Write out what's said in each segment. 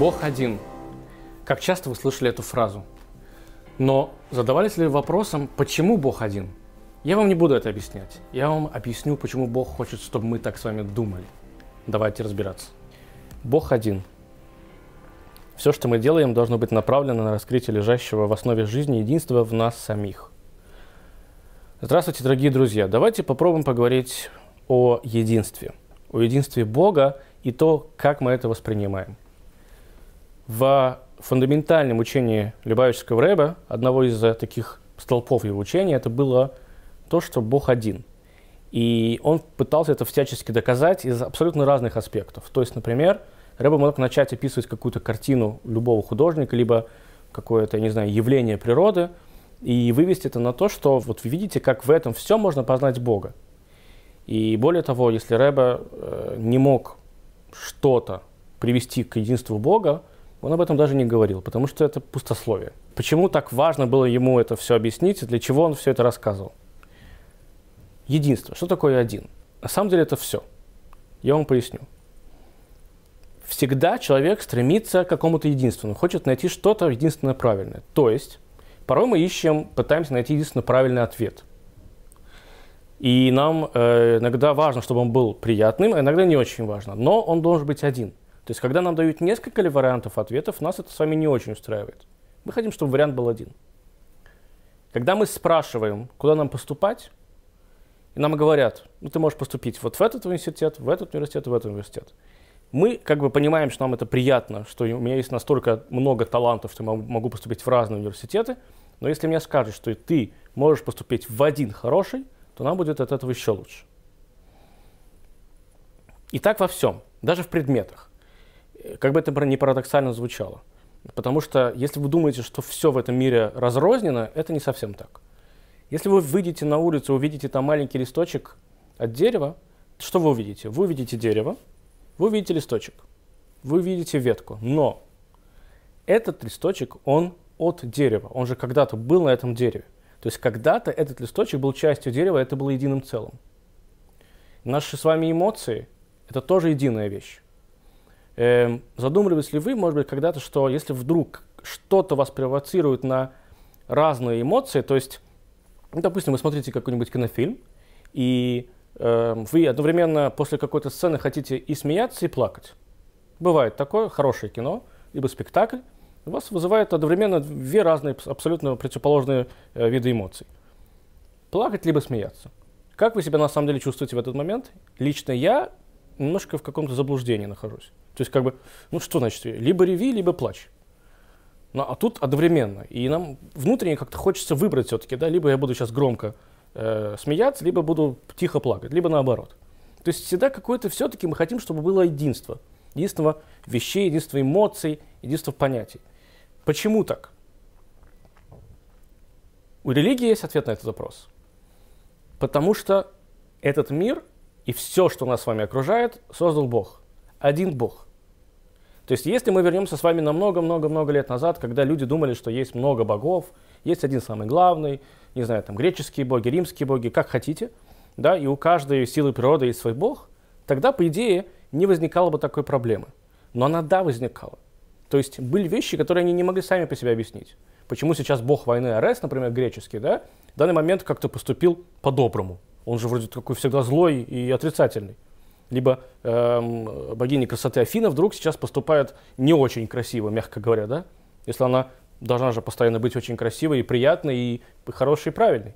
Бог один. Как часто вы слышали эту фразу? Но задавались ли вопросом, почему Бог один? Я вам не буду это объяснять. Я вам объясню, почему Бог хочет, чтобы мы так с вами думали. Давайте разбираться. Бог один. Все, что мы делаем, должно быть направлено на раскрытие лежащего в основе жизни единства в нас самих. Здравствуйте, дорогие друзья. Давайте попробуем поговорить о единстве. О единстве Бога и то, как мы это воспринимаем. В фундаментальном учении Любавического Рэба, одного из таких столпов его учения, это было то, что Бог один. И он пытался это всячески доказать из абсолютно разных аспектов. То есть, например, Рэба мог начать описывать какую-то картину любого художника, либо какое-то, не знаю, явление природы, и вывести это на то, что вот вы видите, как в этом все можно познать Бога. И более того, если Рэба э, не мог что-то привести к единству Бога, он об этом даже не говорил, потому что это пустословие. Почему так важно было ему это все объяснить для чего он все это рассказывал? Единство. Что такое один? На самом деле это все. Я вам поясню. Всегда человек стремится к какому-то единству, он хочет найти что-то единственное правильное. То есть, порой мы ищем, пытаемся найти единственно правильный ответ. И нам э, иногда важно, чтобы он был приятным, а иногда не очень важно. Но он должен быть один. То есть, когда нам дают несколько вариантов ответов, нас это с вами не очень устраивает. Мы хотим, чтобы вариант был один. Когда мы спрашиваем, куда нам поступать, и нам говорят, ну ты можешь поступить вот в этот университет, в этот университет, в этот университет. Мы как бы понимаем, что нам это приятно, что у меня есть настолько много талантов, что я могу поступить в разные университеты, но если мне скажут, что ты можешь поступить в один хороший, то нам будет от этого еще лучше. И так во всем, даже в предметах как бы это не парадоксально звучало. Потому что если вы думаете, что все в этом мире разрознено, это не совсем так. Если вы выйдете на улицу, увидите там маленький листочек от дерева, что вы увидите? Вы увидите дерево, вы увидите листочек, вы увидите ветку. Но этот листочек, он от дерева. Он же когда-то был на этом дереве. То есть когда-то этот листочек был частью дерева, это было единым целым. Наши с вами эмоции – это тоже единая вещь. Эм, задумывались ли вы, может быть, когда-то, что если вдруг что-то вас провоцирует на разные эмоции, то есть, ну, допустим, вы смотрите какой-нибудь кинофильм, и э, вы одновременно после какой-то сцены хотите и смеяться, и плакать. Бывает такое, хорошее кино, либо спектакль, вас вызывает одновременно две разные, абсолютно противоположные э, виды эмоций. Плакать, либо смеяться. Как вы себя на самом деле чувствуете в этот момент? Лично я немножко в каком-то заблуждении нахожусь. То есть, как бы, ну что значит, либо реви, либо плачь. Ну, а тут одновременно. И нам внутренне как-то хочется выбрать все-таки, да, либо я буду сейчас громко э, смеяться, либо буду тихо плакать, либо наоборот. То есть всегда какое-то все-таки мы хотим, чтобы было единство. Единство вещей, единство эмоций, единство понятий. Почему так? У религии есть ответ на этот вопрос. Потому что этот мир и все, что нас с вами окружает, создал Бог. Один Бог. То есть, если мы вернемся с вами на много-много-много лет назад, когда люди думали, что есть много богов, есть один самый главный, не знаю, там греческие боги, римские боги, как хотите, да, и у каждой силы природы есть свой бог, тогда, по идее, не возникало бы такой проблемы. Но она, да, возникала. То есть были вещи, которые они не могли сами по себе объяснить. Почему сейчас бог войны Арес, например, греческий, да, в данный момент как-то поступил по-доброму. Он же вроде такой всегда злой и отрицательный. Либо эм, богиня красоты Афина вдруг сейчас поступает не очень красиво, мягко говоря, да? Если она должна же постоянно быть очень красивой и приятной, и хорошей, и правильной.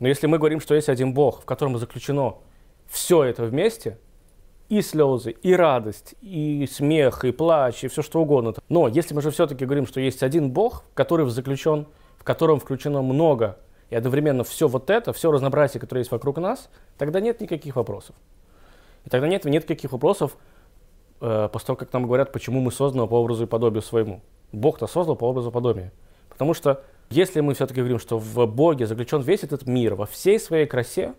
Но если мы говорим, что есть один Бог, в котором заключено все это вместе, и слезы, и радость, и смех, и плач, и все что угодно. Но если мы же все-таки говорим, что есть один Бог, который заключен, в котором включено много и одновременно все вот это, все разнообразие, которое есть вокруг нас, тогда нет никаких вопросов. И тогда нет, нет никаких вопросов э, после того, как нам говорят, почему мы созданы по образу и подобию своему. Бог-то создал по образу и подобию. Потому что если мы все-таки говорим, что в Боге заключен весь этот мир во всей своей красе,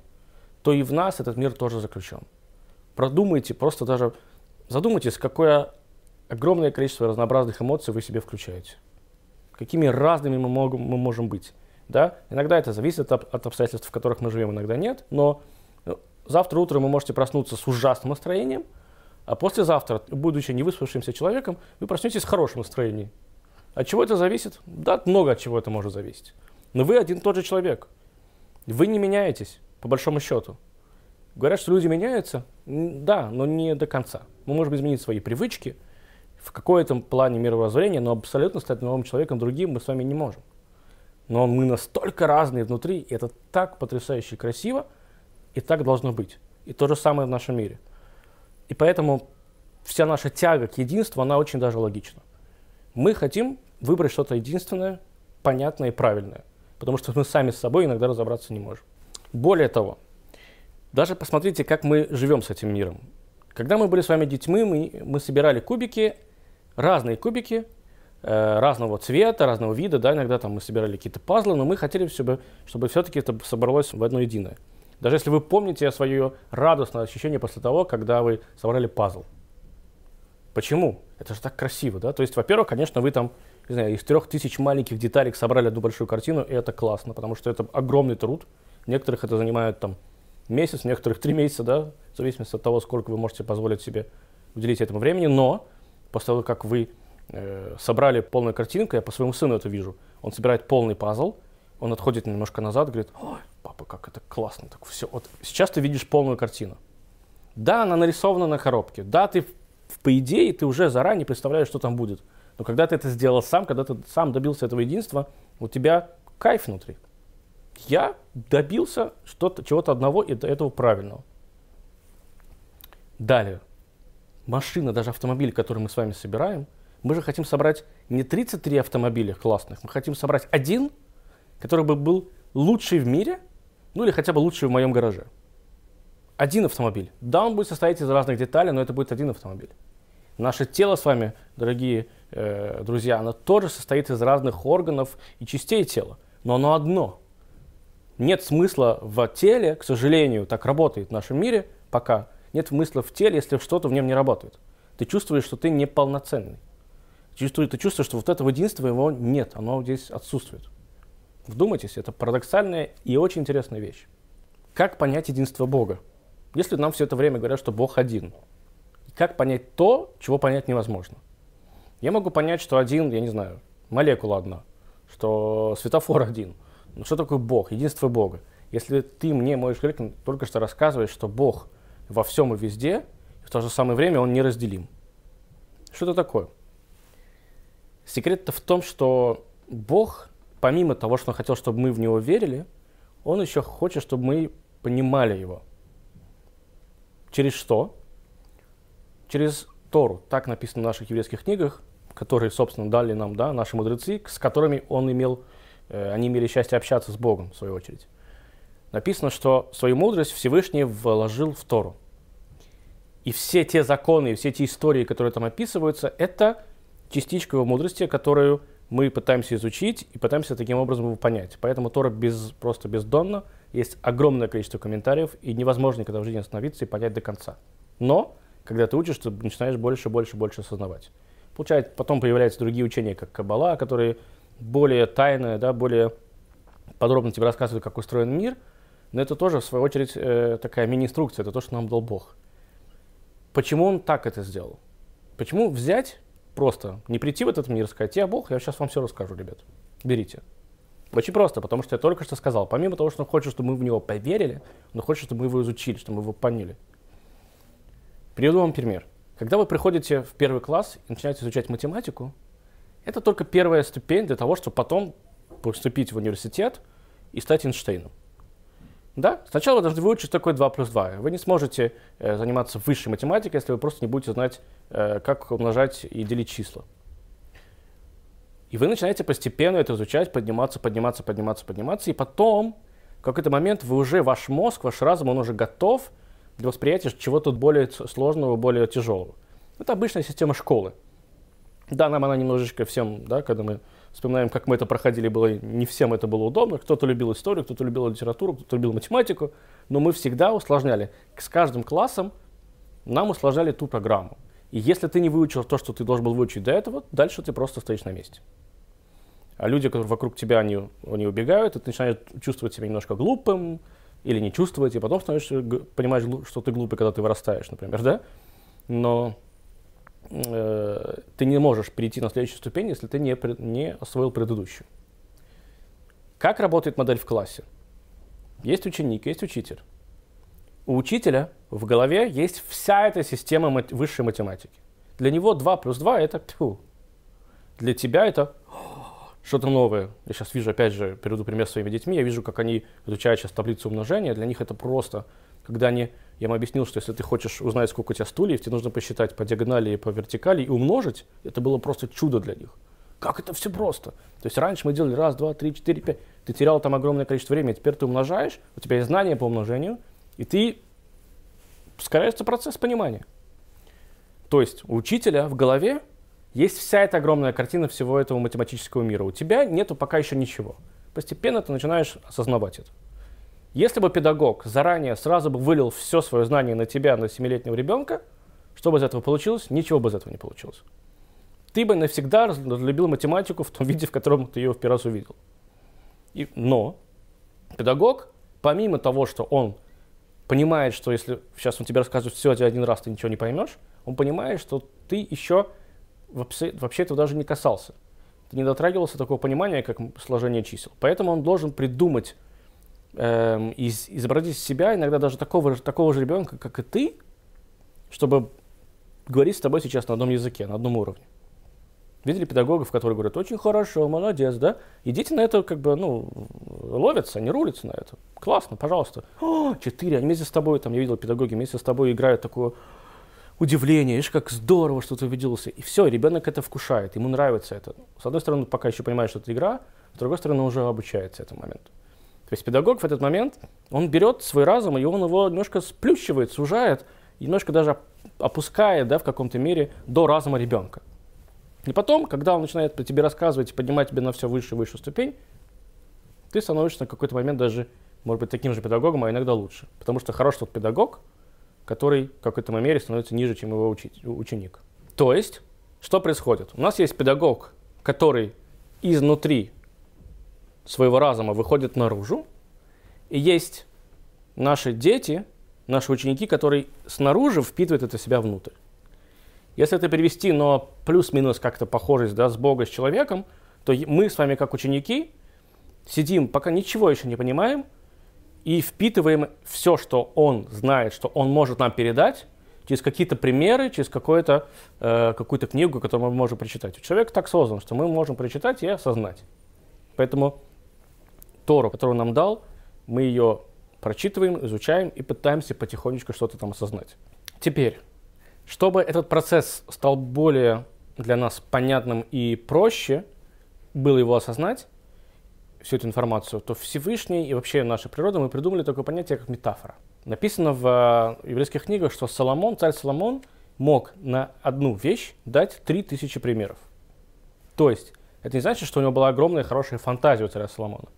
то и в нас этот мир тоже заключен. Продумайте, просто даже задумайтесь, какое огромное количество разнообразных эмоций вы себе включаете. Какими разными мы, можем, мы можем быть. Да? Иногда это зависит от, от обстоятельств, в которых мы живем, иногда нет. Но завтра утром вы можете проснуться с ужасным настроением, А послезавтра, будучи невыспавшимся человеком, вы проснетесь с хорошим настроением. От чего это зависит? Да, много от чего это может зависеть. Но вы один и тот же человек. Вы не меняетесь, по большому счету. Говорят, что люди меняются. Да, но не до конца. Мы можем изменить свои привычки в какой-то плане мировоззрения, но абсолютно стать новым человеком другим мы с вами не можем. Но мы настолько разные внутри, и это так потрясающе красиво, и так должно быть. И то же самое в нашем мире. И поэтому вся наша тяга к единству, она очень даже логична. Мы хотим выбрать что-то единственное, понятное и правильное, потому что мы сами с собой иногда разобраться не можем. Более того, даже посмотрите, как мы живем с этим миром. Когда мы были с вами детьми, мы, мы собирали кубики, разные кубики, э, разного цвета, разного вида, да, иногда там мы собирали какие-то пазлы, но мы хотели, чтобы, чтобы все-таки это собралось в одно единое. Даже если вы помните свое радостное ощущение после того, когда вы собрали пазл. Почему? Это же так красиво, да? То есть, во-первых, конечно, вы там, не знаю, из трех тысяч маленьких деталек собрали одну большую картину, и это классно, потому что это огромный труд. Некоторых это занимает там месяц, некоторых три месяца, да, в зависимости от того, сколько вы можете позволить себе уделить этому времени. Но после того, как вы э, собрали полную картинку, я по своему сыну это вижу, он собирает полный пазл, он отходит немножко назад, говорит, ой, папа, как это классно, так все. Вот сейчас ты видишь полную картину. Да, она нарисована на коробке, да, ты по идее ты уже заранее представляешь, что там будет. Но когда ты это сделал сам, когда ты сам добился этого единства, у тебя кайф внутри я добился что-то, чего-то одного и этого правильного. Далее. Машина, даже автомобиль, который мы с вами собираем, мы же хотим собрать не 33 автомобиля классных, мы хотим собрать один, который бы был лучший в мире, ну или хотя бы лучший в моем гараже. Один автомобиль. Да, он будет состоять из разных деталей, но это будет один автомобиль. Наше тело с вами, дорогие э, друзья, оно тоже состоит из разных органов и частей тела, но оно одно – нет смысла в теле, к сожалению, так работает в нашем мире пока, нет смысла в теле, если что-то в нем не работает. Ты чувствуешь, что ты неполноценный. Чувствуешь, ты чувствуешь, что вот этого единства его нет, оно здесь отсутствует. Вдумайтесь, это парадоксальная и очень интересная вещь. Как понять единство Бога? Если нам все это время говорят, что Бог один, как понять то, чего понять невозможно? Я могу понять, что один, я не знаю, молекула одна, что светофор один – ну что такое Бог, единство Бога? Если ты мне, мой человек, только что рассказываешь, что Бог во всем и везде, и в то же самое время Он неразделим. Что это такое? Секрет-то в том, что Бог, помимо того, что Он хотел, чтобы мы в Него верили, Он еще хочет, чтобы мы понимали Его. Через что? Через Тору. Так написано в наших еврейских книгах, которые, собственно, дали нам да, наши мудрецы, с которыми Он имел Э, они имели счастье общаться с Богом, в свою очередь. Написано, что свою мудрость Всевышний вложил в Тору. И все те законы, все те истории, которые там описываются, это частичка его мудрости, которую мы пытаемся изучить и пытаемся таким образом его понять. Поэтому Тора без, просто бездонно, есть огромное количество комментариев, и невозможно никогда в жизни остановиться и понять до конца. Но, когда ты учишь, ты начинаешь больше, больше, больше осознавать. Получается, потом появляются другие учения, как Каббала, которые более тайное, да, более подробно тебе рассказывает, как устроен мир, но это тоже, в свою очередь, э, такая мини-инструкция, это то, что нам дал Бог. Почему он так это сделал? Почему взять просто, не прийти в этот мир и сказать, я Бог, я сейчас вам все расскажу, ребят, берите. Очень просто, потому что я только что сказал, помимо того, что он хочет, чтобы мы в него поверили, он хочет, чтобы мы его изучили, чтобы мы его поняли. Приведу вам пример. Когда вы приходите в первый класс и начинаете изучать математику, это только первая ступень для того, чтобы потом поступить в университет и стать Эйнштейном. Да? Сначала вы должны выучить такой 2 плюс 2. Вы не сможете э, заниматься высшей математикой, если вы просто не будете знать, э, как умножать и делить числа. И вы начинаете постепенно это изучать, подниматься, подниматься, подниматься, подниматься, и потом в какой-то момент вы уже, ваш мозг, ваш разум, он уже готов для восприятия чего-то более сложного, более тяжелого. Это обычная система школы. Да, нам она немножечко всем, да, когда мы вспоминаем, как мы это проходили, было не всем это было удобно. Кто-то любил историю, кто-то любил литературу, кто-то любил математику, но мы всегда усложняли. С каждым классом нам усложняли ту программу. И если ты не выучил то, что ты должен был выучить до этого, дальше ты просто стоишь на месте. А люди, которые вокруг тебя, они, они убегают, и ты начинаешь чувствовать себя немножко глупым, или не чувствовать, и потом становишься, понимаешь, что ты глупый, когда ты вырастаешь, например, да? но э, ты не можешь перейти на следующую ступень, если ты не, не освоил предыдущую. Как работает модель в классе? Есть ученик, есть учитель. У учителя в голове есть вся эта система мат- высшей математики. Для него 2 плюс 2 это тьфу. Для тебя это что-то новое. Я сейчас вижу, опять же, приведу пример своими детьми, я вижу, как они изучают сейчас таблицу умножения. Для них это просто, когда они, я им объяснил, что если ты хочешь узнать, сколько у тебя стульев, тебе нужно посчитать по диагонали и по вертикали и умножить. Это было просто чудо для них. Как это все просто? То есть раньше мы делали раз, два, три, четыре, пять. Ты терял там огромное количество времени, теперь ты умножаешь, у тебя есть знания по умножению, и ты ускоряется процесс понимания. То есть у учителя в голове есть вся эта огромная картина всего этого математического мира. У тебя нету пока еще ничего. Постепенно ты начинаешь осознавать это. Если бы педагог заранее сразу бы вылил все свое знание на тебя, на 7-летнего ребенка, что бы из этого получилось? Ничего бы из этого не получилось. Ты бы навсегда разлюбил математику в том виде, в котором ты ее в первый раз увидел. И, но педагог, помимо того, что он понимает, что если сейчас он тебе рассказывает все один раз, ты ничего не поймешь, он понимает, что ты еще вообще, этого даже не касался. Ты не дотрагивался до такого понимания, как сложение чисел. Поэтому он должен придумать, эм, из, изобразить из себя иногда даже такого, такого же ребенка, как и ты, чтобы говорить с тобой сейчас на одном языке, на одном уровне. Видели педагогов, которые говорят, очень хорошо, молодец, да? И дети на это как бы, ну, ловятся, они рулятся на это. Классно, пожалуйста. О, четыре, они вместе с тобой, там, я видел педагоги, вместе с тобой играют такое удивление, видишь, как здорово, что ты увиделся. И все, ребенок это вкушает, ему нравится это. С одной стороны, пока еще понимает, что это игра, с другой стороны, уже обучается этому моменту. То есть педагог в этот момент, он берет свой разум, и он его немножко сплющивает, сужает, немножко даже опускает, да, в каком-то мере до разума ребенка. И потом, когда он начинает тебе рассказывать и поднимать тебя на все выше и выше ступень, ты становишься на какой-то момент даже, может быть, таким же педагогом, а иногда лучше. Потому что хороший тот педагог, который в какой-то мере становится ниже, чем его ученик. То есть, что происходит? У нас есть педагог, который изнутри своего разума выходит наружу, и есть наши дети, наши ученики, которые снаружи впитывают это себя внутрь. Если это перевести, но плюс-минус как-то похожесть да, с Богом, с человеком, то мы с вами как ученики сидим, пока ничего еще не понимаем, и впитываем все, что он знает, что он может нам передать, через какие-то примеры, через какую-то, э, какую-то книгу, которую мы можем прочитать. Человек так создан, что мы можем прочитать и осознать. Поэтому Тору, которую нам дал, мы ее прочитываем, изучаем и пытаемся потихонечку что-то там осознать. Теперь, чтобы этот процесс стал более для нас понятным и проще, было его осознать, всю эту информацию, то Всевышний и вообще наша природа, мы придумали такое понятие, как метафора. Написано в э, еврейских книгах, что Соломон, царь Соломон, мог на одну вещь дать три тысячи примеров. То есть, это не значит, что у него была огромная хорошая фантазия у царя Соломона.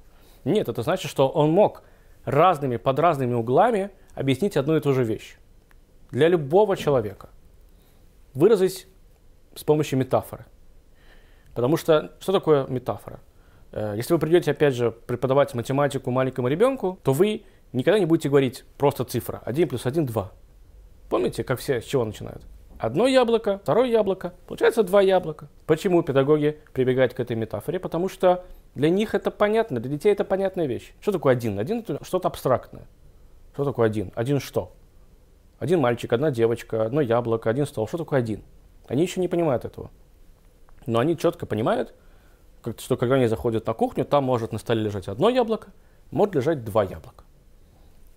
Нет, это значит, что он мог разными, под разными углами объяснить одну и ту же вещь. Для любого человека – выразить с помощью метафоры. Потому что что такое метафора? Э, если вы придете, опять же, преподавать математику маленькому ребенку, то вы никогда не будете говорить просто цифра 1 плюс 1 – 2. Помните, как все с чего начинают? Одно яблоко, второе яблоко, получается два яблока. Почему педагоги прибегают к этой метафоре? Потому что для них это понятно, для детей это понятная вещь. Что такое один? Один – это что-то абстрактное. Что такое один? Один что? Один мальчик, одна девочка, одно яблоко, один стол. Что такое один? Они еще не понимают этого. Но они четко понимают, что когда они заходят на кухню, там может на столе лежать одно яблоко, может лежать два яблока.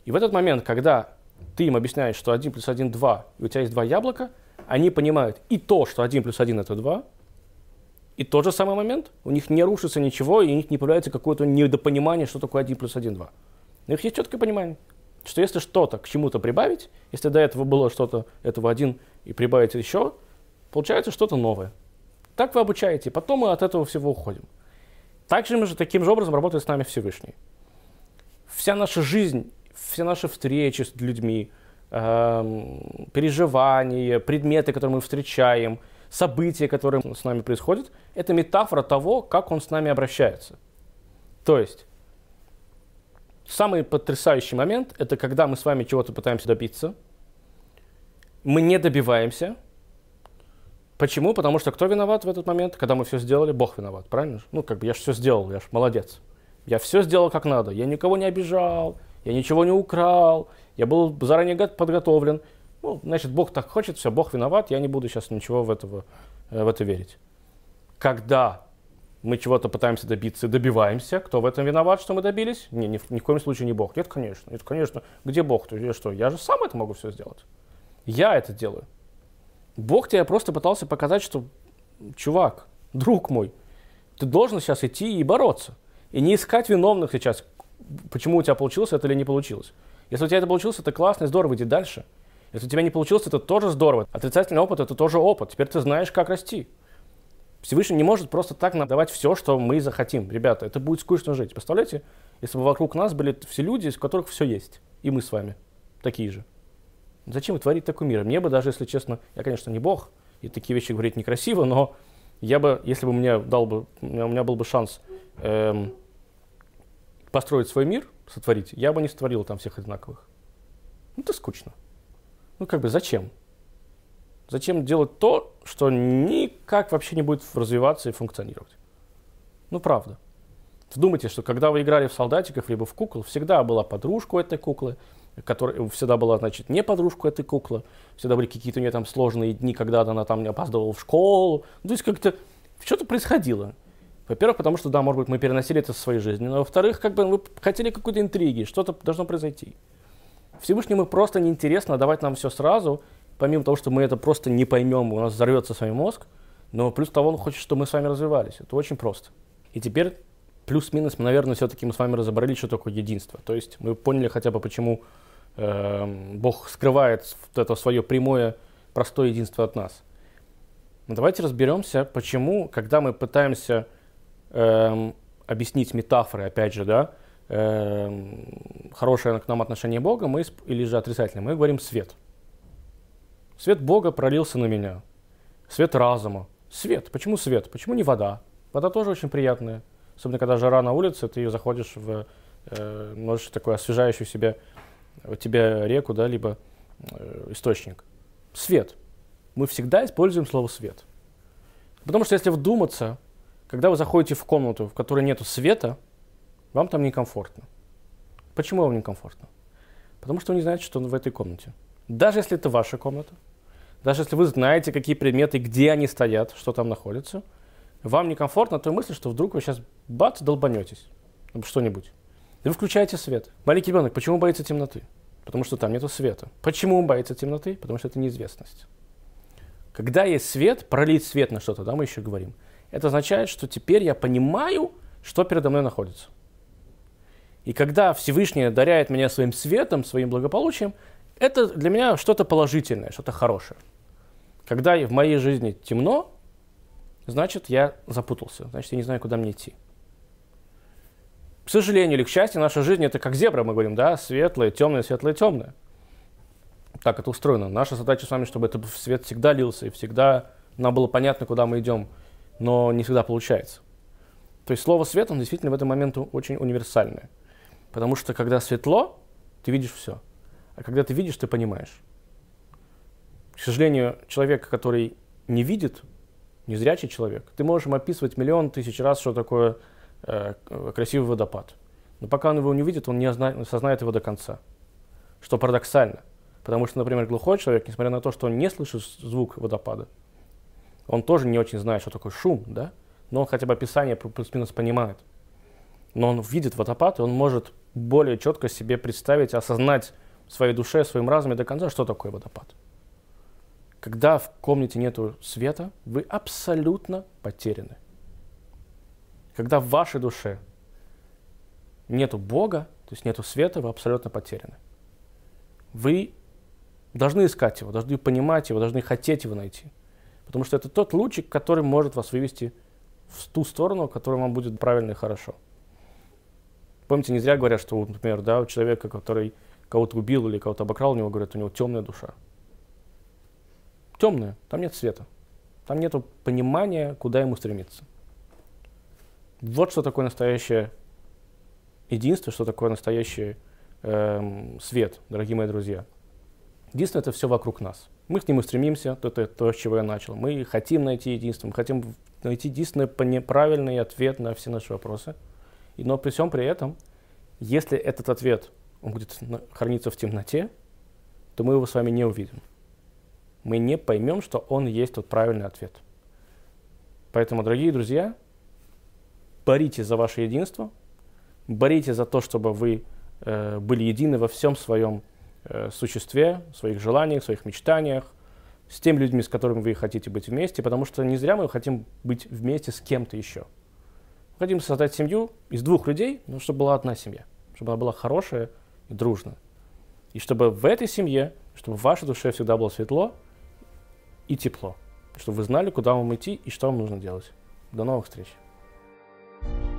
И в этот момент, когда ты им объясняешь, что 1 плюс 1 – 2, и у тебя есть два яблока, они понимают и то, что 1 плюс 1 – это 2, и тот же самый момент, у них не рушится ничего, и у них не появляется какое-то недопонимание, что такое 1 плюс 1 – 2. У них есть четкое понимание что если что-то к чему-то прибавить, если до этого было что-то этого один и прибавить еще, получается что-то новое. Так вы обучаете, потом мы от этого всего уходим. Также же, таким же образом работает с нами Всевышний. Вся наша жизнь, все наши встречи с людьми, эм, переживания, предметы, которые мы встречаем, события, которые с нами происходят, это метафора того, как он с нами обращается. То есть Самый потрясающий момент – это когда мы с вами чего-то пытаемся добиться, мы не добиваемся. Почему? Потому что кто виноват в этот момент, когда мы все сделали? Бог виноват, правильно? Ну, как бы я же все сделал, я же молодец. Я все сделал как надо. Я никого не обижал, я ничего не украл, я был заранее подготовлен. Ну, значит, Бог так хочет, все, Бог виноват, я не буду сейчас ничего в, этого, э, в это верить. Когда мы чего-то пытаемся добиться и добиваемся, кто в этом виноват, что мы добились? Не, ни, ни в коем случае не Бог. Нет, конечно, нет, конечно. Где Бог? То я что? Я же сам это могу все сделать. Я это делаю. Бог тебе просто пытался показать, что, чувак, друг мой, ты должен сейчас идти и бороться. И не искать виновных сейчас, почему у тебя получилось это или не получилось. Если у тебя это получилось, это классно здорово, иди дальше. Если у тебя не получилось, это тоже здорово. Отрицательный опыт – это тоже опыт. Теперь ты знаешь, как расти. Всевышний не может просто так нам давать все, что мы захотим. Ребята, это будет скучно жить. Представляете, если бы вокруг нас были все люди, из которых все есть. И мы с вами такие же. Зачем творить такой мир? Мне бы даже, если честно, я, конечно, не бог, и такие вещи говорить некрасиво, но я бы, если бы мне дал бы, у меня был бы шанс эм, построить свой мир, сотворить, я бы не сотворил там всех одинаковых. Ну, это скучно. Ну, как бы зачем? Зачем делать то, что никак вообще не будет развиваться и функционировать? Ну, правда. Вдумайтесь, что когда вы играли в солдатиков либо в кукол, всегда была подружка этой куклы, которая всегда была, значит, не подружка этой куклы, всегда были какие-то у нее там сложные дни, когда она там не опаздывала в школу. Ну, то есть как-то что-то происходило. Во-первых, потому что, да, может быть, мы переносили это в своей жизни. Но во-вторых, как бы вы хотели какой-то интриги, что-то должно произойти. Всевышнему просто неинтересно давать нам все сразу, помимо того, что мы это просто не поймем, у нас взорвется с вами мозг, но плюс того он хочет, чтобы мы с вами развивались. Это очень просто. И теперь плюс-минус, наверное, все-таки мы с вами разобрались, что такое единство. То есть мы поняли хотя бы, почему э, Бог скрывает вот это свое прямое, простое единство от нас. Но давайте разберемся, почему, когда мы пытаемся э, объяснить метафоры, опять же, да, э, хорошее к нам отношение Бога, мы, или же отрицательное, мы говорим свет. Свет Бога пролился на меня. Свет разума. Свет. Почему свет? Почему не вода? Вода тоже очень приятная. Особенно, когда жара на улице, ты заходишь в, э, можешь такой освежающий себе, у тебя реку, да, либо э, источник. Свет. Мы всегда используем слово свет. Потому что если вдуматься, когда вы заходите в комнату, в которой нет света, вам там некомфортно. Почему вам некомфортно? Потому что вы не знаете, что в этой комнате. Даже если это ваша комната, даже если вы знаете, какие предметы, где они стоят, что там находится, вам некомфортно той мысли, что вдруг вы сейчас бац, долбанетесь что-нибудь. Вы включаете свет. Маленький ребенок, почему боится темноты? Потому что там нету света. Почему он боится темноты? Потому что это неизвестность. Когда есть свет, пролить свет на что-то, да, мы еще говорим, это означает, что теперь я понимаю, что передо мной находится. И когда Всевышний одаряет меня своим светом, своим благополучием, это для меня что-то положительное, что-то хорошее. Когда в моей жизни темно, значит, я запутался, значит, я не знаю, куда мне идти. К сожалению или к счастью, наша жизнь это как зебра, мы говорим, да, светлое, темное, светлое, темное. Так это устроено. Наша задача с вами, чтобы этот свет всегда лился, и всегда нам было понятно, куда мы идем, но не всегда получается. То есть слово свет, он действительно в этом момент очень универсальное. Потому что когда светло, ты видишь все. А когда ты видишь, ты понимаешь. К сожалению, человек, который не видит, незрячий человек, ты можешь ему описывать миллион тысяч раз, что такое э, красивый водопад. Но пока он его не видит, он не осознает его до конца. Что парадоксально. Потому что, например, глухой человек, несмотря на то, что он не слышит звук водопада, он тоже не очень знает, что такое шум, да? Но он хотя бы описание плюс-минус понимает. Но он видит водопад, и он может более четко себе представить, осознать в своей душе, в своем разуме до конца, что такое водопад. Когда в комнате нет света, вы абсолютно потеряны. Когда в вашей душе нету Бога, то есть нету света, вы абсолютно потеряны. Вы должны искать его, должны понимать его, должны хотеть его найти. Потому что это тот лучик, который может вас вывести в ту сторону, которая вам будет правильно и хорошо. Помните, не зря говорят, что, например, да, у человека, который кого-то убил или кого-то обокрал, у него, говорят, у него темная душа темное, там нет света. Там нет понимания, куда ему стремиться. Вот что такое настоящее единство, что такое настоящий эм, свет, дорогие мои друзья. Единственное, это все вокруг нас. Мы к нему стремимся, это то, с чего я начал. Мы хотим найти единство, мы хотим найти единственный правильный ответ на все наши вопросы. Но при всем при этом, если этот ответ он будет храниться в темноте, то мы его с вами не увидим. Мы не поймем, что он есть тот правильный ответ. Поэтому, дорогие друзья, боритесь за ваше единство, боритесь за то, чтобы вы э, были едины во всем своем э, существе, своих желаниях, своих мечтаниях, с теми людьми, с которыми вы хотите быть вместе, потому что не зря мы хотим быть вместе с кем-то еще. Хотим создать семью из двух людей, но чтобы была одна семья, чтобы она была хорошая и дружная. И чтобы в этой семье, чтобы в вашей душе всегда было светло и тепло. Чтобы вы знали, куда вам идти и что вам нужно делать. До новых встреч. thank you